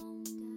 Dum.